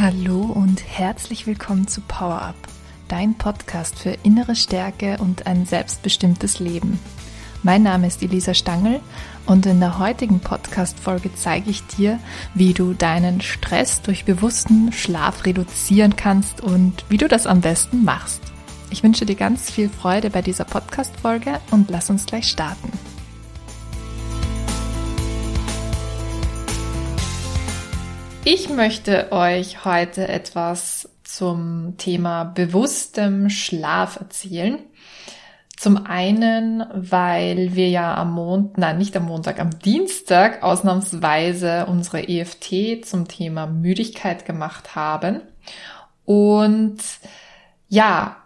Hallo und herzlich willkommen zu Power Up, dein Podcast für innere Stärke und ein selbstbestimmtes Leben. Mein Name ist Elisa Stangl und in der heutigen Podcast-Folge zeige ich dir, wie du deinen Stress durch bewussten Schlaf reduzieren kannst und wie du das am besten machst. Ich wünsche dir ganz viel Freude bei dieser Podcast-Folge und lass uns gleich starten. Ich möchte euch heute etwas zum Thema bewusstem Schlaf erzählen. Zum einen, weil wir ja am Montag, nein, nicht am Montag, am Dienstag ausnahmsweise unsere EFT zum Thema Müdigkeit gemacht haben. Und ja,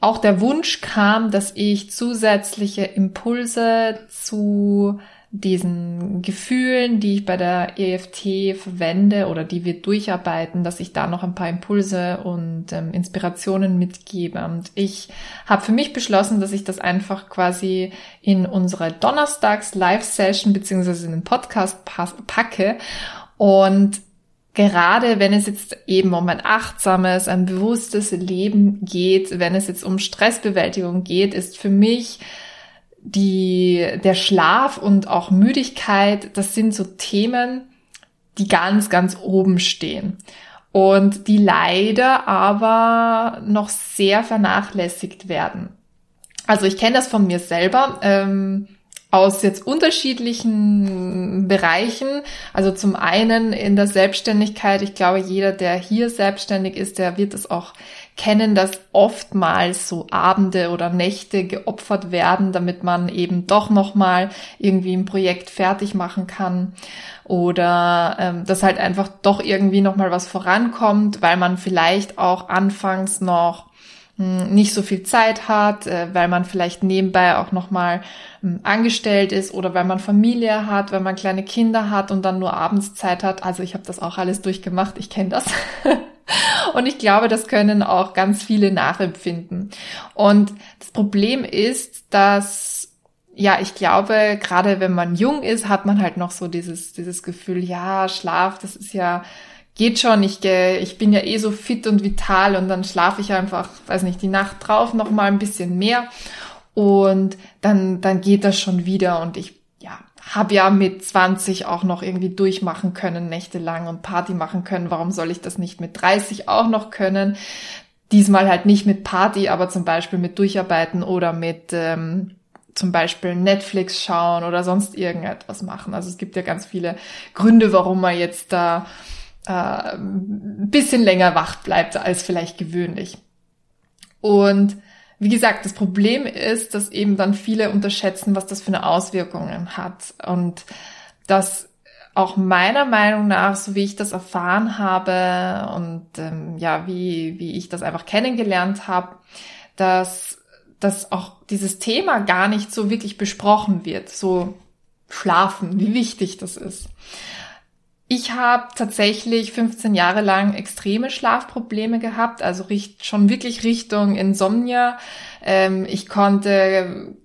auch der Wunsch kam, dass ich zusätzliche Impulse zu diesen Gefühlen, die ich bei der EFT verwende oder die wir durcharbeiten, dass ich da noch ein paar Impulse und ähm, Inspirationen mitgebe. Und ich habe für mich beschlossen, dass ich das einfach quasi in unsere Donnerstags Live-Session beziehungsweise in den Podcast packe. Und gerade wenn es jetzt eben um ein achtsames, ein bewusstes Leben geht, wenn es jetzt um Stressbewältigung geht, ist für mich die, der Schlaf und auch Müdigkeit, das sind so Themen, die ganz, ganz oben stehen und die leider aber noch sehr vernachlässigt werden. Also ich kenne das von mir selber. Ähm, aus jetzt unterschiedlichen Bereichen. Also zum einen in der Selbstständigkeit. Ich glaube, jeder, der hier selbstständig ist, der wird es auch kennen, dass oftmals so Abende oder Nächte geopfert werden, damit man eben doch nochmal irgendwie ein Projekt fertig machen kann oder ähm, dass halt einfach doch irgendwie nochmal was vorankommt, weil man vielleicht auch anfangs noch hm, nicht so viel Zeit hat, äh, weil man vielleicht nebenbei auch nochmal hm, angestellt ist oder weil man Familie hat, weil man kleine Kinder hat und dann nur abends Zeit hat. Also ich habe das auch alles durchgemacht, ich kenne das. und ich glaube, das können auch ganz viele nachempfinden. Und das Problem ist, dass ja, ich glaube, gerade wenn man jung ist, hat man halt noch so dieses, dieses Gefühl, ja, Schlaf, das ist ja, geht schon, ich, ich bin ja eh so fit und vital und dann schlafe ich einfach, weiß nicht, die Nacht drauf noch mal ein bisschen mehr und dann, dann geht das schon wieder und ich, habe ja mit 20 auch noch irgendwie durchmachen können, nächtelang und Party machen können. Warum soll ich das nicht mit 30 auch noch können? Diesmal halt nicht mit Party, aber zum Beispiel mit Durcharbeiten oder mit ähm, zum Beispiel Netflix schauen oder sonst irgendetwas machen. Also es gibt ja ganz viele Gründe, warum man jetzt da äh, ein bisschen länger wach bleibt als vielleicht gewöhnlich. Und wie gesagt, das Problem ist, dass eben dann viele unterschätzen, was das für eine Auswirkungen hat. Und dass auch meiner Meinung nach, so wie ich das erfahren habe und ähm, ja, wie, wie ich das einfach kennengelernt habe, dass, dass auch dieses Thema gar nicht so wirklich besprochen wird. So schlafen, wie wichtig das ist. Ich habe tatsächlich 15 Jahre lang extreme Schlafprobleme gehabt, also schon wirklich Richtung Insomnia. Ähm, ich konnte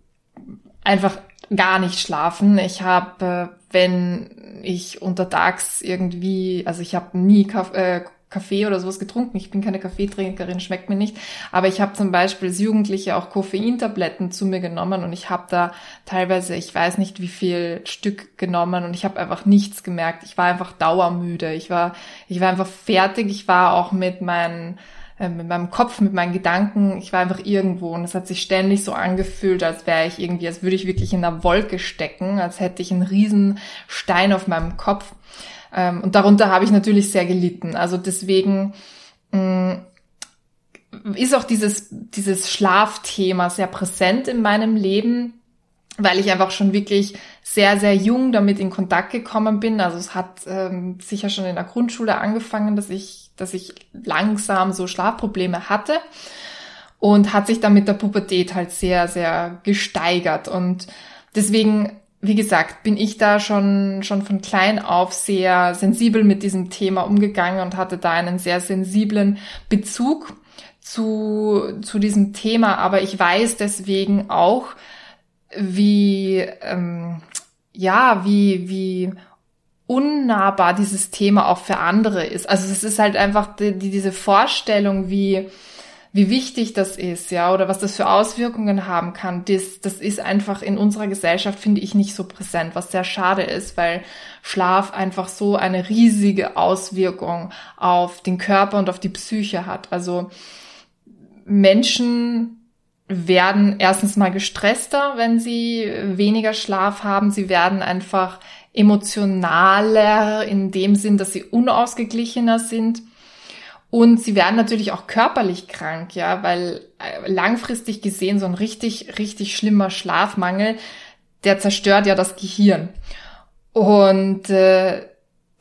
einfach gar nicht schlafen. Ich habe, äh, wenn ich untertags irgendwie, also ich habe nie Kaff, äh, Kaffee oder sowas getrunken. Ich bin keine Kaffeetrinkerin, schmeckt mir nicht. Aber ich habe zum Beispiel als Jugendliche auch Koffeintabletten zu mir genommen und ich habe da teilweise, ich weiß nicht wie viel Stück genommen und ich habe einfach nichts gemerkt. Ich war einfach dauermüde. Ich war, ich war einfach fertig. Ich war auch mit meinen mit meinem Kopf, mit meinen Gedanken, ich war einfach irgendwo und es hat sich ständig so angefühlt, als wäre ich irgendwie, als würde ich wirklich in einer Wolke stecken, als hätte ich einen riesen Stein auf meinem Kopf. Ähm, und darunter habe ich natürlich sehr gelitten. Also deswegen mm, ist auch dieses, dieses Schlafthema sehr präsent in meinem Leben, weil ich einfach schon wirklich sehr, sehr jung damit in Kontakt gekommen bin. Also es hat ähm, sicher schon in der Grundschule angefangen, dass ich, dass ich langsam so Schlafprobleme hatte und hat sich dann mit der Pubertät halt sehr, sehr gesteigert. Und deswegen wie gesagt, bin ich da schon, schon von klein auf sehr sensibel mit diesem Thema umgegangen und hatte da einen sehr sensiblen Bezug zu, zu diesem Thema. Aber ich weiß deswegen auch, wie, ähm, ja, wie, wie unnahbar dieses Thema auch für andere ist. Also es ist halt einfach die, die, diese Vorstellung, wie, wie wichtig das ist, ja, oder was das für Auswirkungen haben kann, das, das ist einfach in unserer Gesellschaft, finde ich, nicht so präsent, was sehr schade ist, weil Schlaf einfach so eine riesige Auswirkung auf den Körper und auf die Psyche hat. Also Menschen werden erstens mal gestresster, wenn sie weniger Schlaf haben. Sie werden einfach emotionaler in dem Sinn, dass sie unausgeglichener sind. Und sie werden natürlich auch körperlich krank, ja, weil äh, langfristig gesehen so ein richtig, richtig schlimmer Schlafmangel, der zerstört ja das Gehirn. Und äh,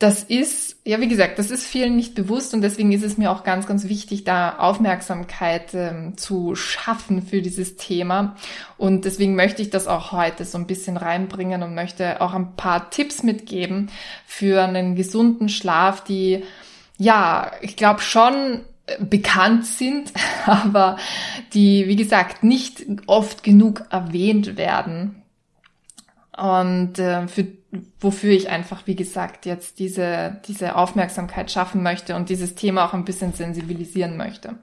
das ist, ja, wie gesagt, das ist vielen nicht bewusst und deswegen ist es mir auch ganz, ganz wichtig, da Aufmerksamkeit ähm, zu schaffen für dieses Thema. Und deswegen möchte ich das auch heute so ein bisschen reinbringen und möchte auch ein paar Tipps mitgeben für einen gesunden Schlaf, die ja, ich glaube schon äh, bekannt sind, aber die, wie gesagt, nicht oft genug erwähnt werden. Und äh, für, wofür ich einfach, wie gesagt, jetzt diese, diese Aufmerksamkeit schaffen möchte und dieses Thema auch ein bisschen sensibilisieren möchte.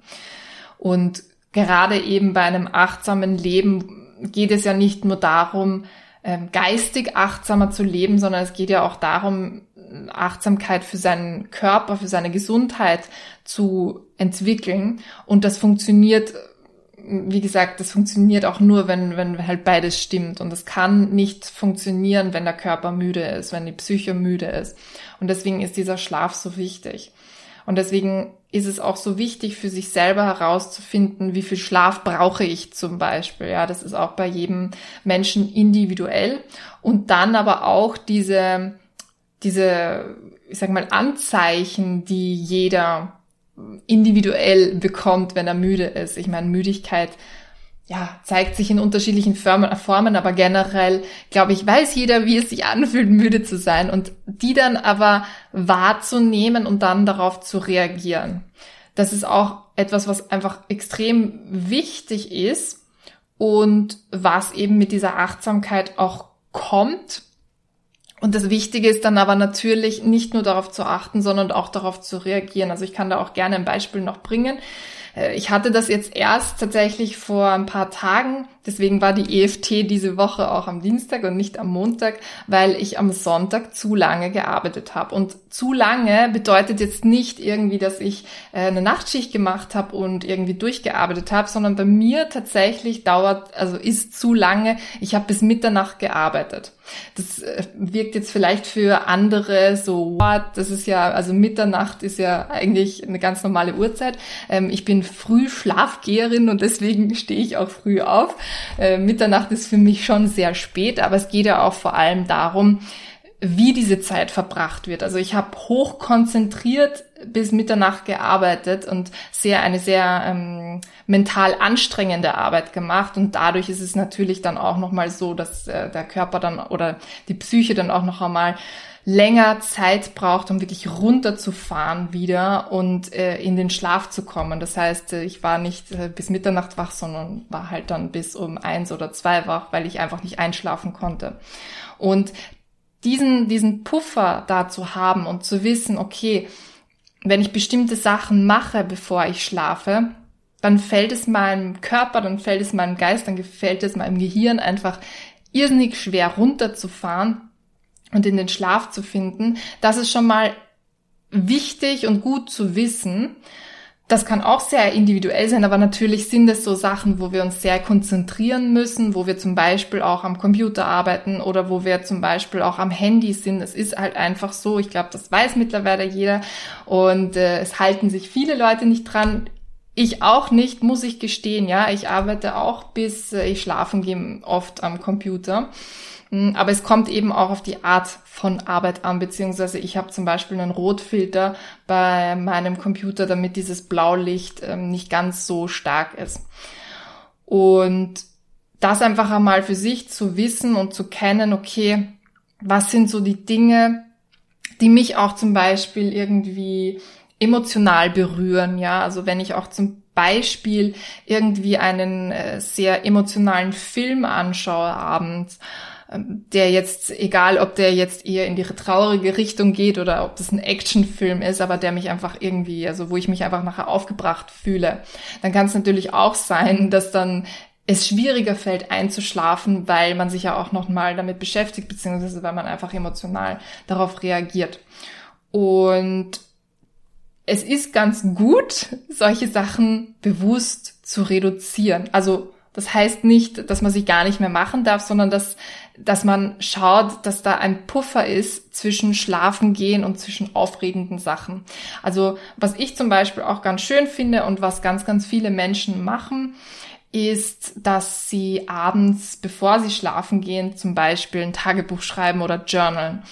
Und gerade eben bei einem achtsamen Leben geht es ja nicht nur darum, ähm, geistig achtsamer zu leben, sondern es geht ja auch darum, Achtsamkeit für seinen Körper, für seine Gesundheit zu entwickeln. Und das funktioniert, wie gesagt, das funktioniert auch nur, wenn, wenn halt beides stimmt. Und es kann nicht funktionieren, wenn der Körper müde ist, wenn die Psyche müde ist. Und deswegen ist dieser Schlaf so wichtig. Und deswegen ist es auch so wichtig für sich selber herauszufinden, wie viel Schlaf brauche ich zum Beispiel. Ja, das ist auch bei jedem Menschen individuell. Und dann aber auch diese diese, ich sag mal, Anzeichen, die jeder individuell bekommt, wenn er müde ist. Ich meine, Müdigkeit ja, zeigt sich in unterschiedlichen Formen, aber generell, glaube ich, weiß jeder, wie es sich anfühlt, müde zu sein und die dann aber wahrzunehmen und dann darauf zu reagieren. Das ist auch etwas, was einfach extrem wichtig ist und was eben mit dieser Achtsamkeit auch kommt und das Wichtige ist dann aber natürlich nicht nur darauf zu achten, sondern auch darauf zu reagieren. Also ich kann da auch gerne ein Beispiel noch bringen. Äh, ich hatte das jetzt erst tatsächlich vor ein paar Tagen. Deswegen war die EFT diese Woche auch am Dienstag und nicht am Montag, weil ich am Sonntag zu lange gearbeitet habe. Und zu lange bedeutet jetzt nicht irgendwie, dass ich äh, eine Nachtschicht gemacht habe und irgendwie durchgearbeitet habe, sondern bei mir tatsächlich dauert, also ist zu lange. Ich habe bis Mitternacht gearbeitet. Das äh, wirkt jetzt vielleicht für andere so, das ist ja, also Mitternacht ist ja eigentlich eine ganz normale Uhrzeit. Ähm, ich bin früh Schlafgeherin und deswegen stehe ich auch früh auf. Äh, Mitternacht ist für mich schon sehr spät, aber es geht ja auch vor allem darum, wie diese Zeit verbracht wird. Also ich habe hoch konzentriert bis Mitternacht gearbeitet und sehr eine sehr ähm, mental anstrengende Arbeit gemacht und dadurch ist es natürlich dann auch noch mal so, dass äh, der Körper dann oder die Psyche dann auch noch einmal länger Zeit braucht, um wirklich runterzufahren wieder und äh, in den Schlaf zu kommen. Das heißt, äh, ich war nicht äh, bis Mitternacht wach, sondern war halt dann bis um eins oder zwei wach, weil ich einfach nicht einschlafen konnte. Und diesen, diesen Puffer da zu haben und zu wissen, okay, wenn ich bestimmte Sachen mache, bevor ich schlafe, dann fällt es meinem Körper, dann fällt es meinem Geist, dann gefällt es meinem Gehirn einfach irrsinnig schwer runterzufahren und in den Schlaf zu finden. Das ist schon mal wichtig und gut zu wissen. Das kann auch sehr individuell sein, aber natürlich sind es so Sachen, wo wir uns sehr konzentrieren müssen, wo wir zum Beispiel auch am Computer arbeiten oder wo wir zum Beispiel auch am Handy sind. Es ist halt einfach so, ich glaube, das weiß mittlerweile jeder und äh, es halten sich viele Leute nicht dran. Ich auch nicht, muss ich gestehen, ja. Ich arbeite auch bis äh, ich schlafen gehe oft am Computer. Hm, aber es kommt eben auch auf die Art von Arbeit an, beziehungsweise ich habe zum Beispiel einen Rotfilter bei meinem Computer, damit dieses Blaulicht ähm, nicht ganz so stark ist. Und das einfach einmal für sich zu wissen und zu kennen, okay, was sind so die Dinge, die mich auch zum Beispiel irgendwie emotional berühren, ja, also wenn ich auch zum Beispiel irgendwie einen äh, sehr emotionalen Film anschaue abends, der jetzt, egal ob der jetzt eher in die traurige Richtung geht oder ob das ein Actionfilm ist, aber der mich einfach irgendwie, also wo ich mich einfach nachher aufgebracht fühle, dann kann es natürlich auch sein, dass dann es schwieriger fällt einzuschlafen, weil man sich ja auch noch mal damit beschäftigt, beziehungsweise weil man einfach emotional darauf reagiert. Und es ist ganz gut, solche Sachen bewusst zu reduzieren. Also das heißt nicht, dass man sie gar nicht mehr machen darf, sondern dass, dass man schaut, dass da ein Puffer ist zwischen Schlafen gehen und zwischen aufregenden Sachen. Also was ich zum Beispiel auch ganz schön finde und was ganz, ganz viele Menschen machen, ist, dass sie abends, bevor sie schlafen gehen, zum Beispiel ein Tagebuch schreiben oder journalen.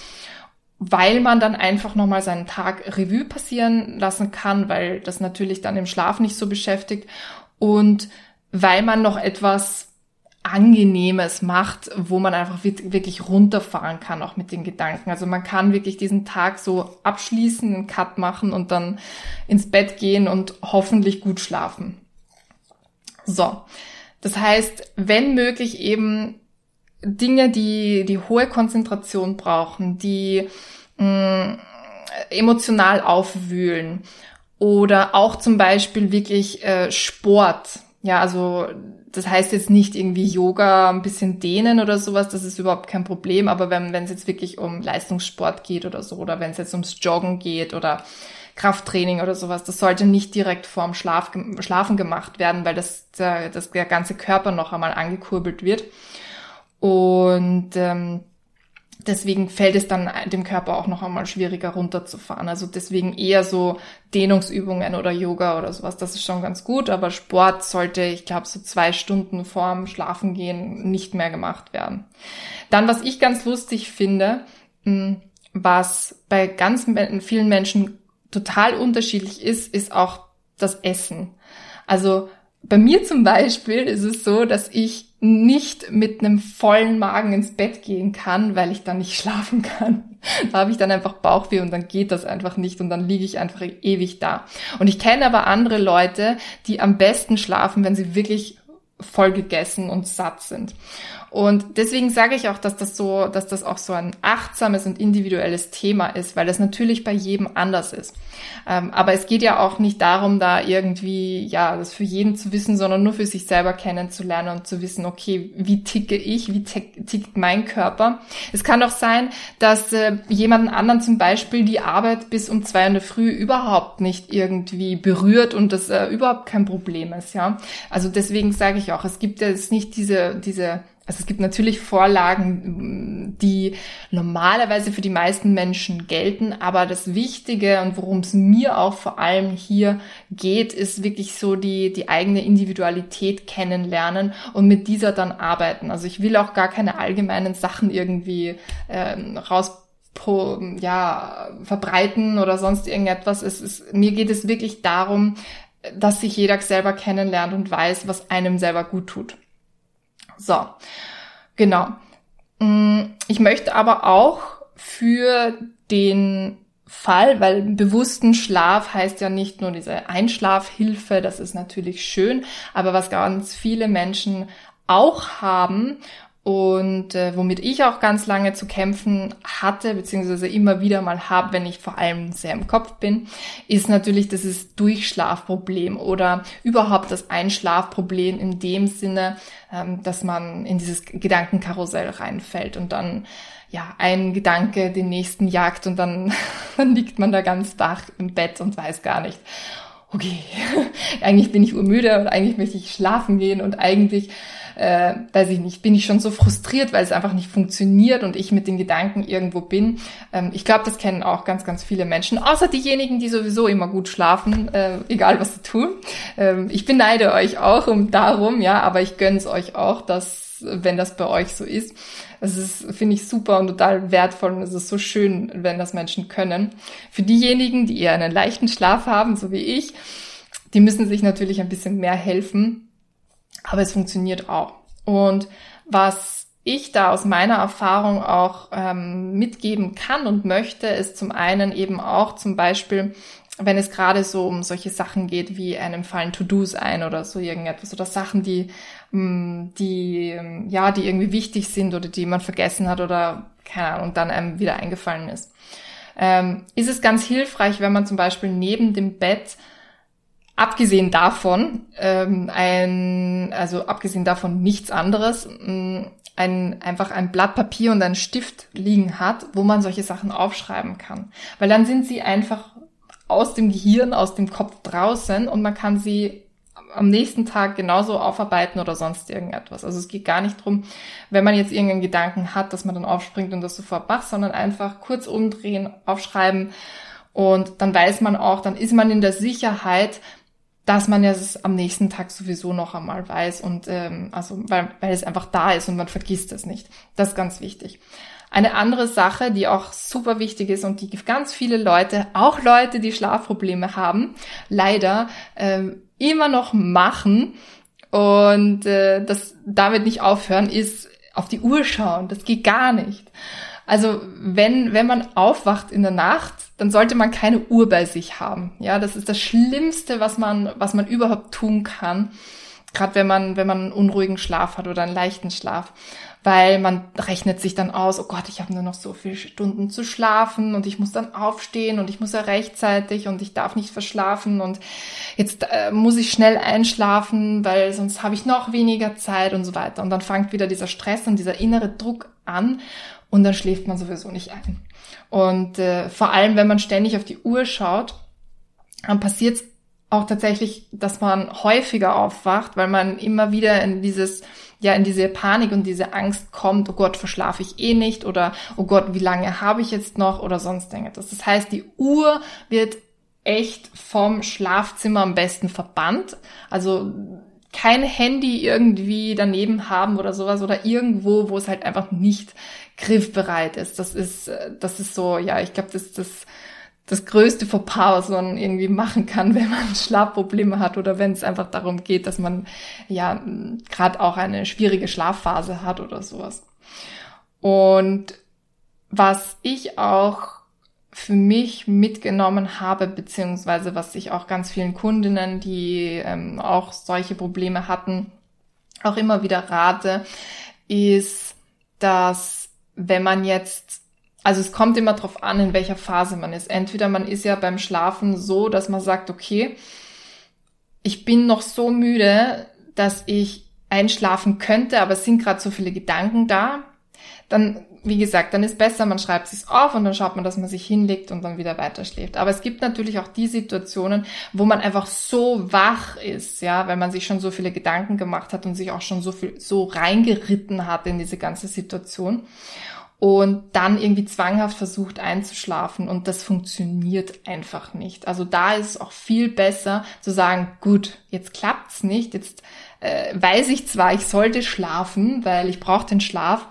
Weil man dann einfach nochmal seinen Tag Revue passieren lassen kann, weil das natürlich dann im Schlaf nicht so beschäftigt und weil man noch etwas Angenehmes macht, wo man einfach wirklich runterfahren kann, auch mit den Gedanken. Also man kann wirklich diesen Tag so abschließen, einen Cut machen und dann ins Bett gehen und hoffentlich gut schlafen. So. Das heißt, wenn möglich eben Dinge, die, die hohe Konzentration brauchen, die mh, mm, emotional aufwühlen oder auch zum Beispiel wirklich äh, Sport. Ja, also das heißt jetzt nicht irgendwie Yoga, ein bisschen dehnen oder sowas, das ist überhaupt kein Problem. Aber wenn es jetzt wirklich um Leistungssport geht oder so, oder wenn es jetzt ums Joggen geht oder Krafttraining oder sowas. Das sollte nicht direkt vorm Schlaf, Schlafen gemacht werden, weil das der, das der ganze Körper noch einmal angekurbelt wird. Und ähm, deswegen fällt es dann dem Körper auch noch einmal schwieriger runterzufahren. Also deswegen eher so Dehnungsübungen oder Yoga oder sowas. Das ist schon ganz gut, aber Sport sollte, ich glaube, so zwei Stunden vorm Schlafengehen nicht mehr gemacht werden. Dann, was ich ganz lustig finde, hm, was bei ganz vielen Menschen total unterschiedlich ist, ist auch das Essen. Also bei mir zum Beispiel ist es so, dass ich nicht mit einem vollen Magen ins Bett gehen kann, weil ich dann nicht schlafen kann. Da habe ich dann einfach Bauchweh und dann geht das einfach nicht und dann liege ich einfach ewig da. Und ich kenne aber andere Leute, die am besten schlafen, wenn sie wirklich voll gegessen und satt sind. Und deswegen sage ich auch, dass das so, dass das auch so ein achtsames und individuelles Thema ist, weil das natürlich bei jedem anders ist. Ähm, aber es geht ja auch nicht darum, da irgendwie, ja, das für jeden zu wissen, sondern nur für sich selber kennenzulernen und zu wissen, okay, wie ticke ich, wie tickt mein Körper. Es kann doch sein, dass äh, jemanden anderen zum Beispiel die Arbeit bis um zwei in der Früh überhaupt nicht irgendwie berührt und das äh, überhaupt kein Problem ist, ja. Also deswegen sage ich auch, es gibt jetzt nicht diese, diese also es gibt natürlich Vorlagen, die normalerweise für die meisten Menschen gelten, aber das Wichtige und worum es mir auch vor allem hier geht, ist wirklich so die, die eigene Individualität kennenlernen und mit dieser dann arbeiten. Also ich will auch gar keine allgemeinen Sachen irgendwie ähm, raus ja, verbreiten oder sonst irgendetwas. Es ist, mir geht es wirklich darum, dass sich jeder selber kennenlernt und weiß, was einem selber gut tut. So, genau. Mm, ich möchte aber auch für den Fall, weil bewussten Schlaf heißt ja nicht nur diese Einschlafhilfe, das ist natürlich schön, aber was ganz viele Menschen auch haben und äh, womit ich auch ganz lange zu kämpfen hatte, beziehungsweise immer wieder mal habe, wenn ich vor allem sehr im Kopf bin, ist natürlich dieses Durchschlafproblem oder überhaupt das Einschlafproblem in dem Sinne, ähm, dass man in dieses Gedankenkarussell reinfällt und dann ja, ein Gedanke den nächsten jagt und dann, dann liegt man da ganz wach im Bett und weiß gar nicht, okay, eigentlich bin ich urmüde und eigentlich möchte ich schlafen gehen und eigentlich äh, weiß ich nicht, bin ich schon so frustriert, weil es einfach nicht funktioniert und ich mit den Gedanken irgendwo bin. Ähm, ich glaube, das kennen auch ganz, ganz viele Menschen, außer diejenigen, die sowieso immer gut schlafen, äh, egal was sie tun. Ähm, ich beneide euch auch um darum, ja, aber ich gönn's euch auch, dass wenn das bei euch so ist. Es ist, finde ich, super und total wertvoll und es ist so schön, wenn das Menschen können. Für diejenigen, die eher einen leichten Schlaf haben, so wie ich, die müssen sich natürlich ein bisschen mehr helfen aber es funktioniert auch. Und was ich da aus meiner Erfahrung auch ähm, mitgeben kann und möchte, ist zum einen eben auch zum Beispiel wenn es gerade so um solche Sachen geht, wie einem fallen To-Dos ein oder so irgendetwas oder Sachen, die, mm, die, ja, die irgendwie wichtig sind oder die man vergessen hat oder keine Ahnung, dann einem wieder eingefallen ist. Ähm, ist es ganz hilfreich, wenn man zum Beispiel neben dem Bett abgesehen davon, ähm, ein, also abgesehen davon nichts anderes, mm, ein, einfach ein Blatt Papier und einen Stift liegen hat, wo man solche Sachen aufschreiben kann. Weil dann sind sie einfach aus dem Gehirn, aus dem Kopf draußen und man kann sie am nächsten Tag genauso aufarbeiten oder sonst irgendetwas. Also es geht gar nicht drum, wenn man jetzt irgendeinen Gedanken hat, dass man dann aufspringt und das sofort macht, sondern einfach kurz umdrehen, aufschreiben und dann weiß man auch, dann ist man in der Sicherheit, dass man es am nächsten Tag sowieso noch einmal weiß und ähm, also weil, weil es einfach da ist und man vergisst es nicht. Das ist ganz wichtig. Eine andere Sache, die auch super wichtig ist und die ganz viele Leute, auch Leute, die Schlafprobleme haben, leider äh, immer noch machen und äh, das damit nicht aufhören, ist auf die Uhr schauen. Das geht gar nicht. Also wenn, wenn man aufwacht in der Nacht, dann sollte man keine Uhr bei sich haben. Ja, das ist das Schlimmste, was man, was man überhaupt tun kann. Gerade wenn man, wenn man einen unruhigen Schlaf hat oder einen leichten Schlaf. Weil man rechnet sich dann aus, oh Gott, ich habe nur noch so viele Stunden zu schlafen und ich muss dann aufstehen und ich muss ja rechtzeitig und ich darf nicht verschlafen und jetzt äh, muss ich schnell einschlafen, weil sonst habe ich noch weniger Zeit und so weiter. Und dann fängt wieder dieser Stress und dieser innere Druck an und dann schläft man sowieso nicht ein. Und äh, vor allem, wenn man ständig auf die Uhr schaut, dann passiert auch tatsächlich, dass man häufiger aufwacht, weil man immer wieder in dieses ja in diese Panik und diese Angst kommt, oh Gott, verschlafe ich eh nicht oder oh Gott, wie lange habe ich jetzt noch oder sonst irgendetwas. Das heißt, die Uhr wird echt vom Schlafzimmer am besten verbannt. Also kein Handy irgendwie daneben haben oder sowas oder irgendwo, wo es halt einfach nicht griffbereit ist. Das ist, äh, das ist so, ja, ich glaube, das ist das, das größte Fauxpas, was man irgendwie machen kann, wenn man Schlafprobleme hat oder wenn es einfach darum geht, dass man ja gerade auch eine schwierige Schlafphase hat oder sowas. Und was ich auch für mich mitgenommen habe, beziehungsweise was ich auch ganz vielen Kundinnen, die ähm, auch solche Probleme hatten, auch immer wieder rate, ist, dass wenn man jetzt, also es kommt immer drauf an, in welcher Phase man ist. Entweder man ist ja beim Schlafen so, dass man sagt, okay, ich bin noch so müde, dass ich einschlafen könnte, aber es sind gerade so viele Gedanken da, dann wie gesagt, dann ist besser, man schreibt es auf und dann schaut man, dass man sich hinlegt und dann wieder weiter schläft. Aber es gibt natürlich auch die Situationen, wo man einfach so wach ist, ja, weil man sich schon so viele Gedanken gemacht hat und sich auch schon so viel so reingeritten hat in diese ganze Situation und dann irgendwie zwanghaft versucht einzuschlafen und das funktioniert einfach nicht. Also da ist es auch viel besser zu sagen, gut, jetzt klappt's nicht, jetzt äh, weiß ich zwar, ich sollte schlafen, weil ich brauche den Schlaf,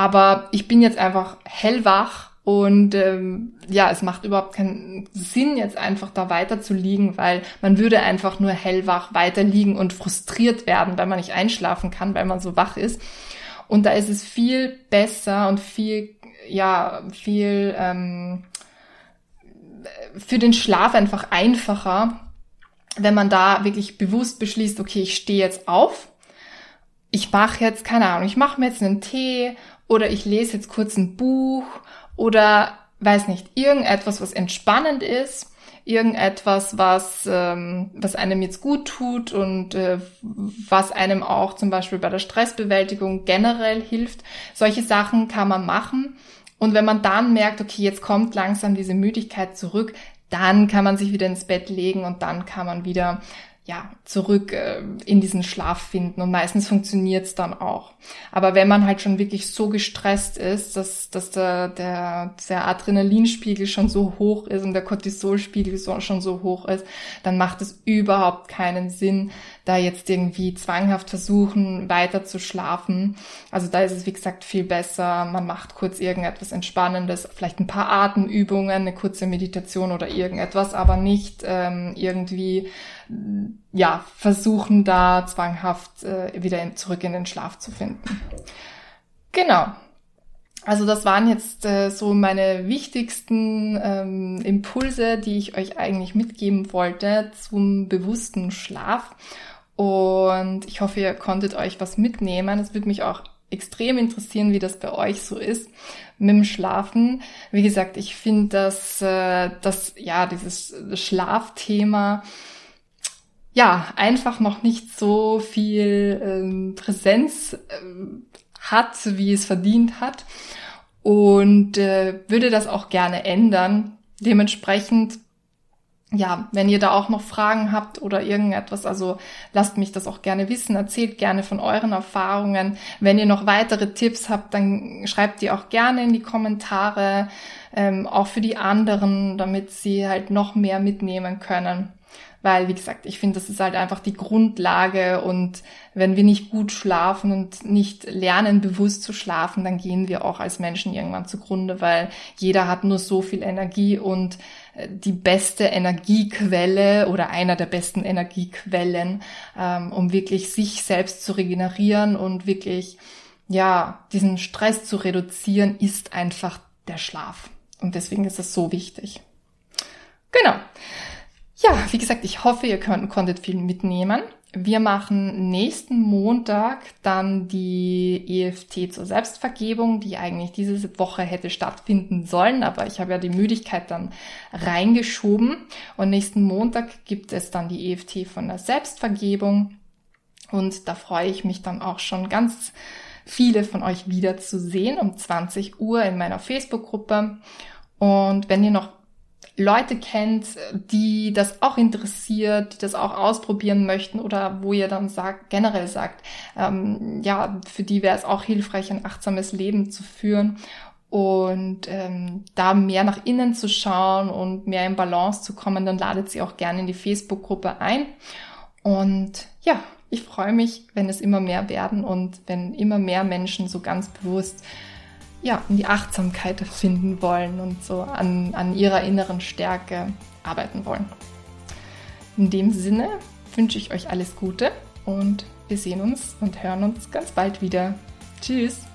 aber ich bin jetzt einfach hellwach und ähm, ja, es macht überhaupt keinen Sinn, jetzt einfach da weiter zu liegen, weil man würde einfach nur hellwach weiter liegen und frustriert werden, weil man nicht einschlafen kann, weil man so wach ist. Und da ist es viel besser und viel, ja, viel ähm, für den Schlaf einfach einfacher, wenn man da wirklich bewusst beschließt, okay, ich stehe jetzt auf, ich mache jetzt, keine Ahnung, ich mache mir jetzt einen Tee oder ich lese jetzt kurz ein Buch oder weiß nicht, irgendetwas, was entspannend ist, irgendetwas, was, ähm, was einem jetzt gut tut und äh, was einem auch zum Beispiel bei der Stressbewältigung generell hilft. Solche Sachen kann man machen. Und wenn man dann merkt, okay, jetzt kommt langsam diese Müdigkeit zurück, dann kann man sich wieder ins Bett legen und dann kann man wieder ja, zurück äh, in diesen Schlaf finden und meistens funktioniert es dann auch. Aber wenn man halt schon wirklich so gestresst ist, dass, dass der, der, der Adrenalinspiegel schon so hoch ist und der Cortisolspiegel so, schon so hoch ist, dann macht es überhaupt keinen Sinn, da jetzt irgendwie zwanghaft versuchen, weiter zu schlafen. Also da ist es, wie gesagt, viel besser. Man macht kurz irgendetwas Entspannendes, vielleicht ein paar Atemübungen, eine kurze Meditation oder irgendetwas, aber nicht ähm, irgendwie ja, versuchen da zwanghaft äh, wieder in, zurück in den Schlaf zu finden. Genau. also das waren jetzt äh, so meine wichtigsten ähm, Impulse, die ich euch eigentlich mitgeben wollte zum bewussten Schlaf. Und ich hoffe, ihr konntet euch was mitnehmen. Es würde mich auch extrem interessieren, wie das bei euch so ist mit dem Schlafen. Wie gesagt, ich finde, dass äh, das ja dieses Schlafthema ja einfach noch nicht so viel ähm, Präsenz äh, hat, wie es verdient hat und äh, würde das auch gerne ändern. Dementsprechend, ja, wenn ihr da auch noch Fragen habt oder irgendetwas, also lasst mich das auch gerne wissen, erzählt gerne von euren Erfahrungen. Wenn ihr noch weitere Tipps habt, dann schreibt die auch gerne in die Kommentare, ähm, auch für die anderen, damit sie halt noch mehr mitnehmen können. Weil, wie gesagt, ich finde, das ist halt einfach die Grundlage und wenn wir nicht gut schlafen und nicht lernen, bewusst zu schlafen, dann gehen wir auch als Menschen irgendwann zugrunde, weil jeder hat nur so viel Energie und die beste Energiequelle oder einer der besten Energiequellen, ähm, um wirklich sich selbst zu regenerieren und wirklich, ja, diesen Stress zu reduzieren, ist einfach der Schlaf. Und deswegen ist es so wichtig. Genau. Ja, wie gesagt, ich hoffe, ihr könnt, konntet viel mitnehmen. Wir machen nächsten Montag dann die EFT zur Selbstvergebung, die eigentlich diese Woche hätte stattfinden sollen, aber ich habe ja die Müdigkeit dann reingeschoben. Und nächsten Montag gibt es dann die EFT von der Selbstvergebung. Und da freue ich mich dann auch schon ganz viele von euch wiederzusehen um 20 Uhr in meiner Facebook-Gruppe. Und wenn ihr noch Leute kennt, die das auch interessiert, die das auch ausprobieren möchten oder wo ihr dann sagt, generell sagt, ähm, ja, für die wäre es auch hilfreich, ein achtsames Leben zu führen und ähm, da mehr nach innen zu schauen und mehr in Balance zu kommen, dann ladet sie auch gerne in die Facebook-Gruppe ein. Und ja, ich freue mich, wenn es immer mehr werden und wenn immer mehr Menschen so ganz bewusst ja, in die Achtsamkeit finden wollen und so an, an ihrer inneren Stärke arbeiten wollen. In dem Sinne wünsche ich euch alles Gute und wir sehen uns und hören uns ganz bald wieder. Tschüss!